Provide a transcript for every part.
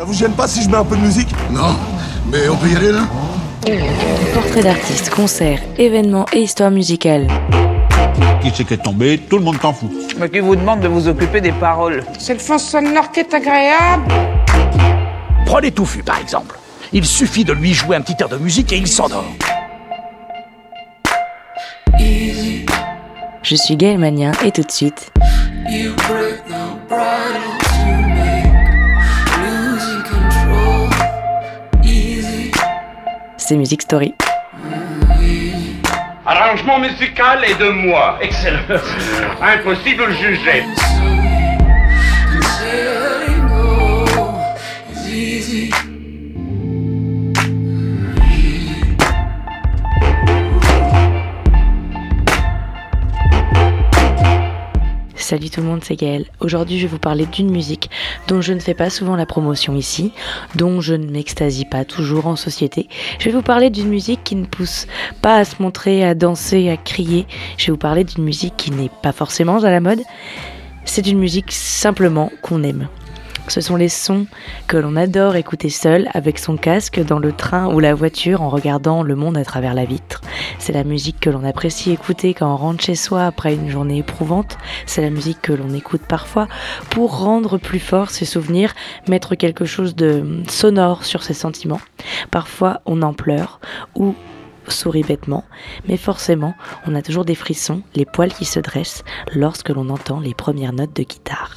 Ça vous gêne pas si je mets un peu de musique Non, mais on peut y aller là Portrait d'artistes, concerts, événements et histoire musicale. Qui c'est qui est tombé Tout le monde t'en fout. Mais qui vous demande de vous occuper des paroles C'est le fond sonore qui est agréable. Prenez Touffu, par exemple. Il suffit de lui jouer un petit air de musique et il s'endort. Je suis Gaël Magnien et tout de suite. C'est Music Story. Arrangement musical est de moi. Excellent. Impossible de juger. Salut tout le monde, c'est Gaëlle. Aujourd'hui, je vais vous parler d'une musique dont je ne fais pas souvent la promotion ici, dont je ne m'extasie pas toujours en société. Je vais vous parler d'une musique qui ne pousse pas à se montrer, à danser, à crier. Je vais vous parler d'une musique qui n'est pas forcément à la mode. C'est une musique simplement qu'on aime. Ce sont les sons que l'on adore écouter seul avec son casque dans le train ou la voiture en regardant le monde à travers la vitre. C'est la musique que l'on apprécie écouter quand on rentre chez soi après une journée éprouvante. C'est la musique que l'on écoute parfois pour rendre plus fort ses souvenirs, mettre quelque chose de sonore sur ses sentiments. Parfois on en pleure ou sourit bêtement, mais forcément, on a toujours des frissons, les poils qui se dressent lorsque l'on entend les premières notes de guitare.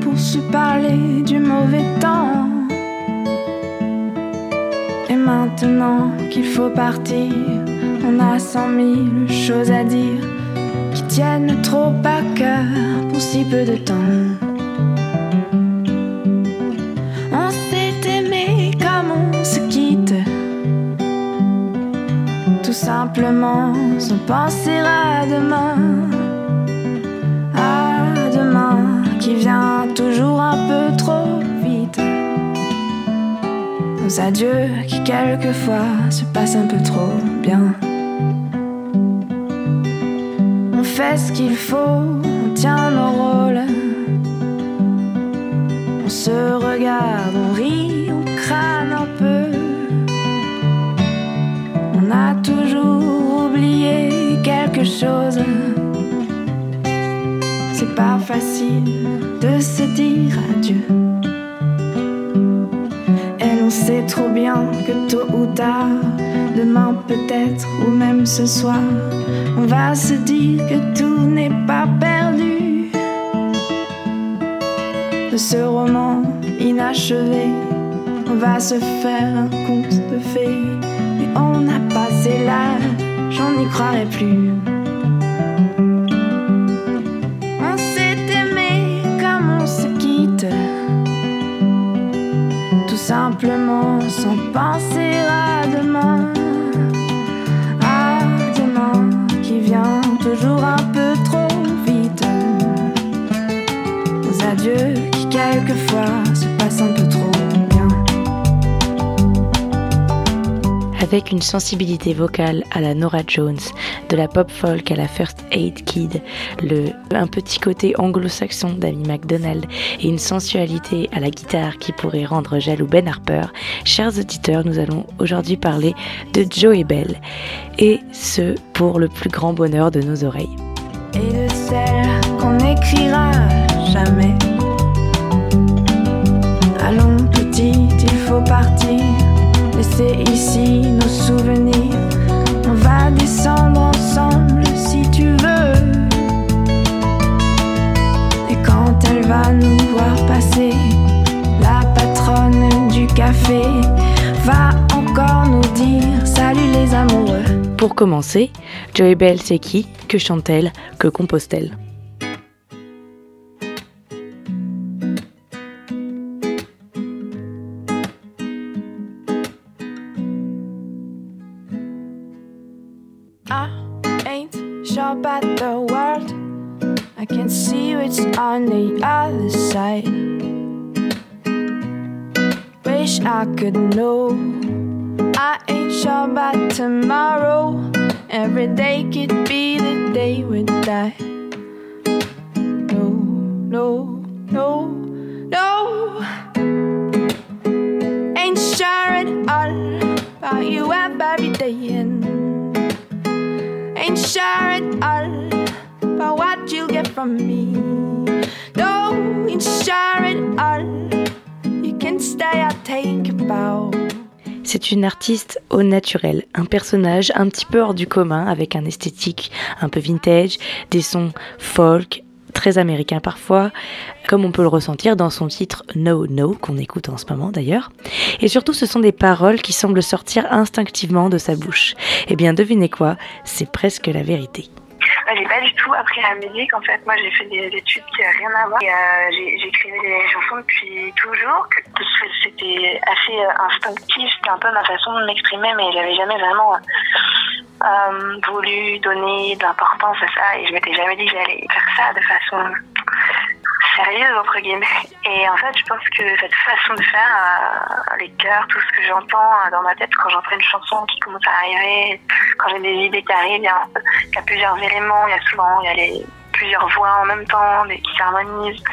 se parler du mauvais temps. Et maintenant qu'il faut partir, on a cent mille choses à dire qui tiennent trop à cœur pour si peu de temps. On s'est aimé comme on se quitte, tout simplement sans penser à demain. Qui vient toujours un peu trop vite. Nos adieux qui quelquefois se passent un peu trop bien. On fait ce qu'il faut, on tient nos rôles. On se regarde, on rit, on crâne un peu. On a toujours oublié quelque chose. C'est pas facile de se dire adieu. Et l'on sait trop bien que tôt ou tard, demain peut-être ou même ce soir, on va se dire que tout n'est pas perdu. De ce roman inachevé, on va se faire un conte de fées. Mais on a passé l'âge, j'en n'y croirais plus. Sans penser à demain. À demain qui vient toujours un peu trop vite. Nos adieux qui quelquefois se passent un peu Avec une sensibilité vocale à la Nora Jones, de la pop folk à la First Aid Kid, un petit côté anglo-saxon d'Amy MacDonald et une sensualité à la guitare qui pourrait rendre jaloux Ben Harper, chers auditeurs, nous allons aujourd'hui parler de Joey Bell, et ce pour le plus grand bonheur de nos oreilles. Et de celle qu'on n'écrira jamais. Allons petite, il faut partir. Laisser ici nos souvenirs. On va descendre ensemble si tu veux. Et quand elle va nous voir passer, la patronne du café va encore nous dire salut les amoureux. Pour commencer, Joey Bell c'est qui? Que chante-t-elle? Que compose-t-elle? Up about the world. I can see what's on the other side. Wish I could know. I ain't sure about tomorrow. Every day could be the day we die. No, no, no, no. Ain't sure at all about you every day. And C'est une artiste au naturel, un personnage un petit peu hors du commun, avec un esthétique un peu vintage, des sons folk, très américains parfois, comme on peut le ressentir dans son titre No No, qu'on écoute en ce moment d'ailleurs. Et surtout, ce sont des paroles qui semblent sortir instinctivement de sa bouche. Eh bien, devinez quoi, c'est presque la vérité. J'ai pas du tout appris la musique. En fait, moi, j'ai fait des études qui n'avaient rien à voir. Euh, J'écrivais des chansons depuis toujours. C'était assez euh, instinctif. C'était un peu ma façon de m'exprimer, mais j'avais jamais vraiment euh, voulu donner de l'importance à ça. Et je m'étais jamais dit que j'allais faire ça de façon sérieuse, entre guillemets. Et en fait, je pense que cette façon de faire, euh, les chœurs, tout ce que j'entends euh, dans ma tête quand j'entends une chanson qui commence à arriver, quand j'ai des idées qui arrivent, il y a, il y a plusieurs éléments, il y a souvent il y a les, plusieurs voix en même temps qui s'harmonisent,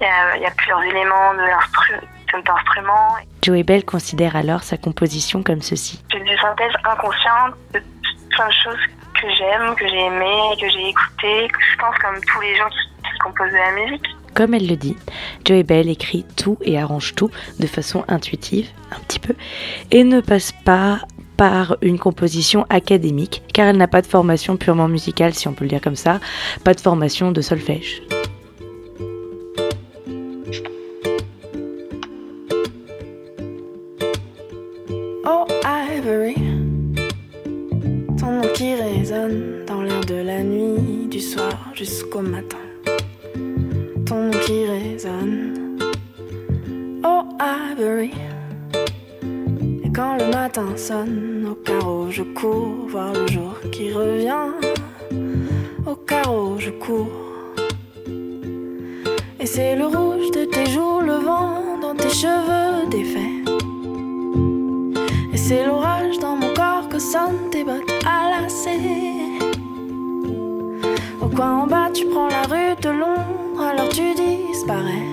il y a, il y a plusieurs éléments de l'instru- cet instrument. Joey Bell considère alors sa composition comme ceci. J'ai des synthèses inconscientes de plein de choses que j'aime, que j'ai aimées, que j'ai écoutées, que je pense comme tous les gens qui, qui composent de la musique. Comme elle le dit, Joey Bell écrit tout et arrange tout de façon intuitive, un petit peu, et ne passe pas par une composition académique, car elle n'a pas de formation purement musicale, si on peut le dire comme ça, pas de formation de solfège. Oh Ivory, ton résonne dans l'air de la nuit, du soir jusqu'au matin. Oh et quand le matin sonne, au carreau je cours voir le jour qui revient. Au carreau je cours. Et c'est le rouge de tes joues, le vent dans tes cheveux défaits. Et c'est l'orage dans mon corps que sonnent tes bottes à lacets. Au coin en bas, tu prends la rue disparais.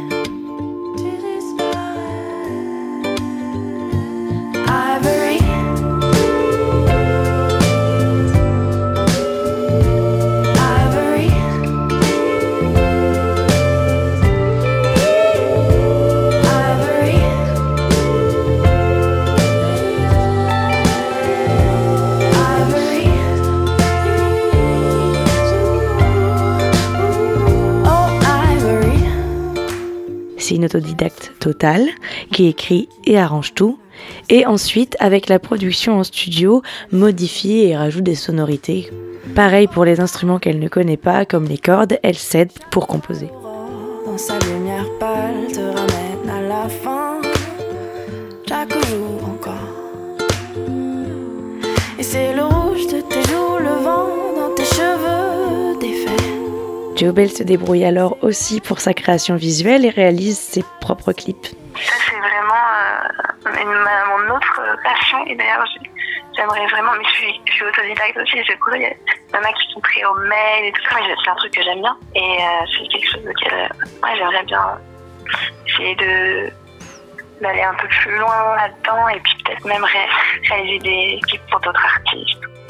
C'est une autodidacte totale qui écrit et arrange tout. Et ensuite, avec la production en studio, modifie et rajoute des sonorités. Pareil pour les instruments qu'elle ne connaît pas, comme les cordes, elle s'aide pour composer. Joe Bell se débrouille alors aussi pour sa création visuelle et réalise ses propres clips. Ça, c'est vraiment euh, mon autre passion. Et d'ailleurs, j'ai- j'aimerais vraiment, mais je suis, je suis autodidacte aussi. Je cours, il y a- en a qui sont très au mail et tout ça, mais c'est un truc que j'aime bien. Et euh, c'est quelque chose auquel euh, j'aimerais bien essayer de d'aller un peu plus loin là-dedans et puis peut-être même ré- réaliser des clips pour d'autres artistes.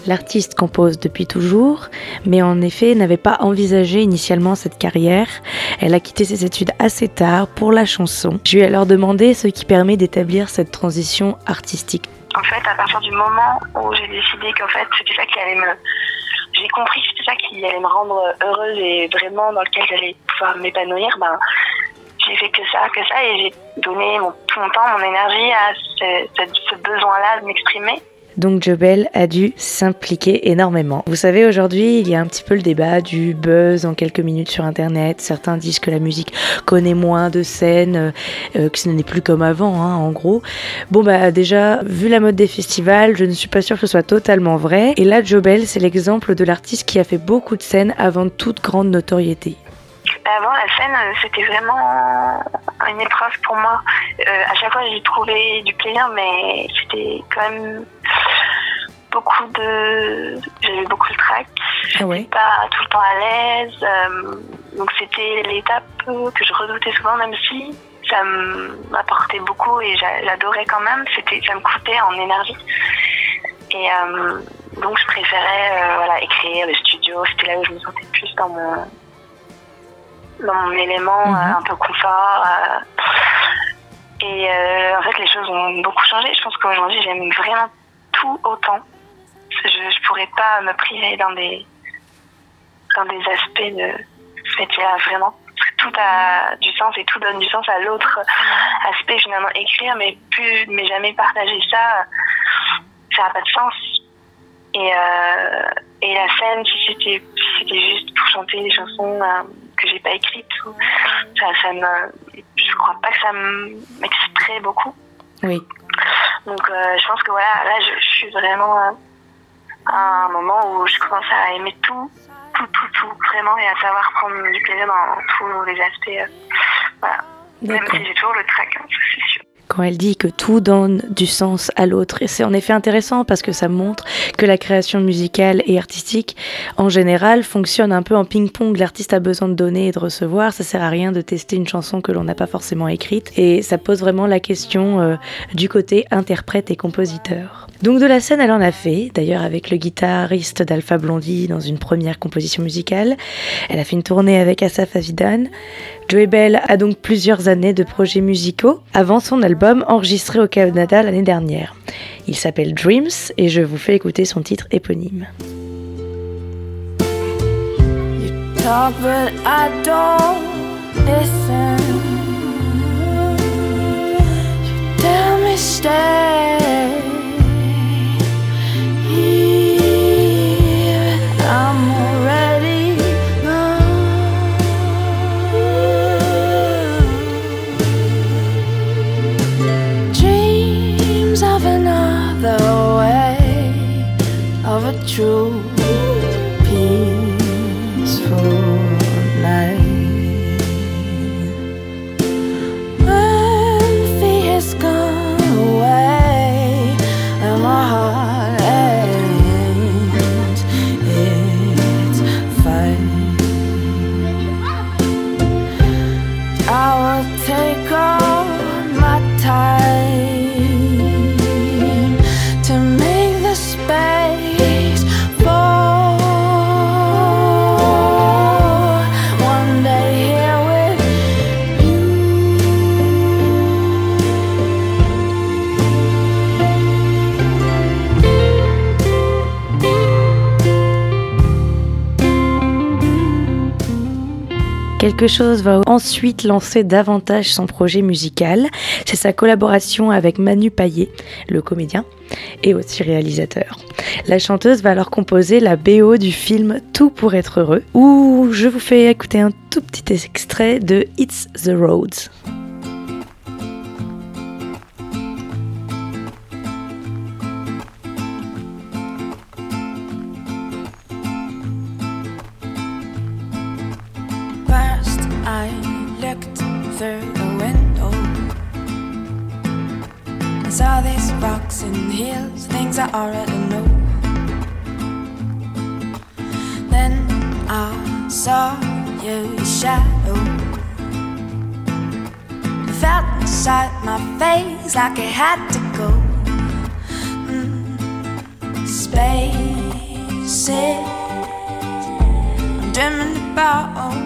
L'artiste compose depuis toujours, mais en effet n'avait pas envisagé initialement cette carrière. Elle a quitté ses études assez tard pour la chanson. Je lui ai alors demandé ce qui permet d'établir cette transition artistique. En fait, à partir du moment où j'ai décidé qu'en fait c'était ça qui allait me, j'ai compris que c'était ça qui allait me rendre heureuse et vraiment dans lequel j'allais pouvoir m'épanouir, ben j'ai fait que ça, que ça et j'ai donné mon, tout mon temps, mon énergie à ce, besoin-là de m'exprimer. Donc Jobel a dû s'impliquer énormément. Vous savez, aujourd'hui, il y a un petit peu le débat du buzz en quelques minutes sur Internet. Certains disent que la musique connaît moins de scènes, euh, que ce n'est plus comme avant, hein, en gros. Bon, bah déjà, vu la mode des festivals, je ne suis pas sûre que ce soit totalement vrai. Et là, Jobel, c'est l'exemple de l'artiste qui a fait beaucoup de scènes avant toute grande notoriété. Avant la scène, c'était vraiment une épreuve pour moi. Euh, à chaque fois, j'ai trouvé du plaisir, mais c'était quand même beaucoup de. J'avais beaucoup de trac. Ah. Pas tout le temps à l'aise. Euh, donc c'était l'étape que je redoutais souvent, même si ça m'apportait beaucoup et j'adorais quand même. C'était, ça me coûtait en énergie. Et euh, donc je préférais euh, voilà, écrire, le studio. C'était là où je me sentais plus dans mon dans mon élément Mhm. euh, un peu confort. euh. et euh, en fait, les choses ont beaucoup changé. Je pense qu'aujourd'hui, j'aime vraiment tout autant. Je, je pourrais pas me priver dans des dans des aspects de ce métier-là vraiment. Tout a du sens et tout donne du sens à l'autre aspect finalement écrire, mais plus mais jamais partager ça, ça n'a pas de sens. Et, et la scène, si c'était si juste pour chanter des chansons j'ai pas écrites, ou- ça, ça me, je crois pas que ça m'exciterait beaucoup. Oui. Donc euh, je pense que voilà, là je, je suis vraiment euh, à un moment où je commence à aimer tout, tout, tout, tout, vraiment, et à savoir prendre du plaisir dans tous les aspects. euh, voilà. Même si j'ai toujours le trac, hein, c'est sûr. Quand elle dit que tout donne du sens à l'autre. Et c'est en effet intéressant parce que ça montre que la création musicale et artistique, en général, fonctionne un peu en ping-pong. L'artiste a besoin de donner et de recevoir. Ça sert à rien de tester une chanson que l'on n'a pas forcément écrite. Et ça pose vraiment la question euh, du côté interprète et compositeur. Donc de la scène, elle en a fait, d'ailleurs avec le guitariste d'Alpha Blondie dans une première composition musicale. Elle a fait une tournée avec Asaf Avidan. Joey Bell a donc plusieurs années de projets musicaux avant son album enregistré au Canada l'année dernière. Il s'appelle Dreams et je vous fais écouter son titre éponyme. Another way of a true Quelque chose va ensuite lancer davantage son projet musical. C'est sa collaboration avec Manu Payet, le comédien et aussi réalisateur. La chanteuse va alors composer la BO du film Tout pour être heureux, où je vous fais écouter un tout petit extrait de It's the Roads. Things I already know. Then I saw you, your shadow. Felt inside my face like it had to go. Mm. Spaces I'm dreaming about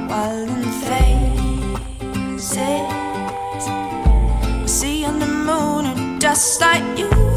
while in faces. I see on the moon and just like you.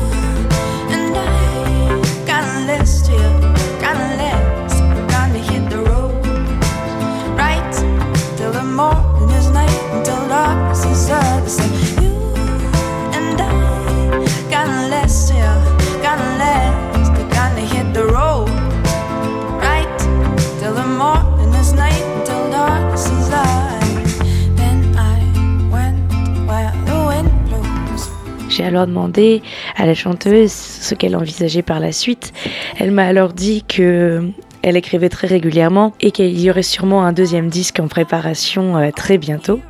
J'ai alors demandé à la chanteuse qu'elle envisageait par la suite. Elle m'a alors dit que elle écrivait très régulièrement et qu'il y aurait sûrement un deuxième disque en préparation euh, très bientôt.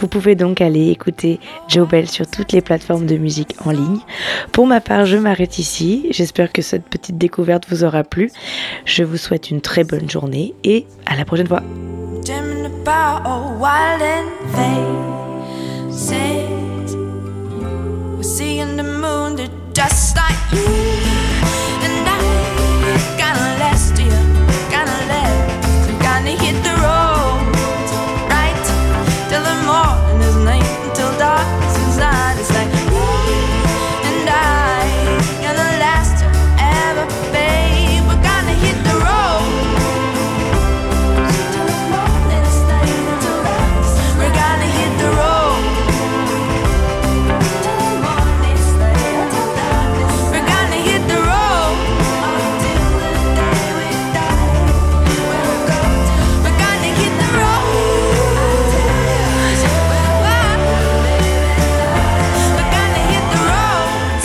Vous pouvez donc aller écouter Joe Bell sur toutes les plateformes de musique en ligne. Pour ma part, je m'arrête ici. J'espère que cette petite découverte vous aura plu. Je vous souhaite une très bonne journée et à la prochaine fois. hit the road.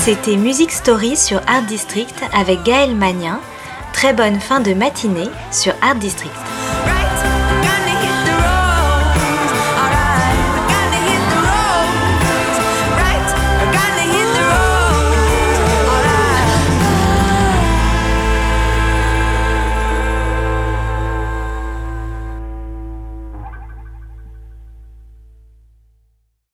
C'était Music Story sur Art District avec Gaël Magnin. Très bonne fin de matinée sur Art District.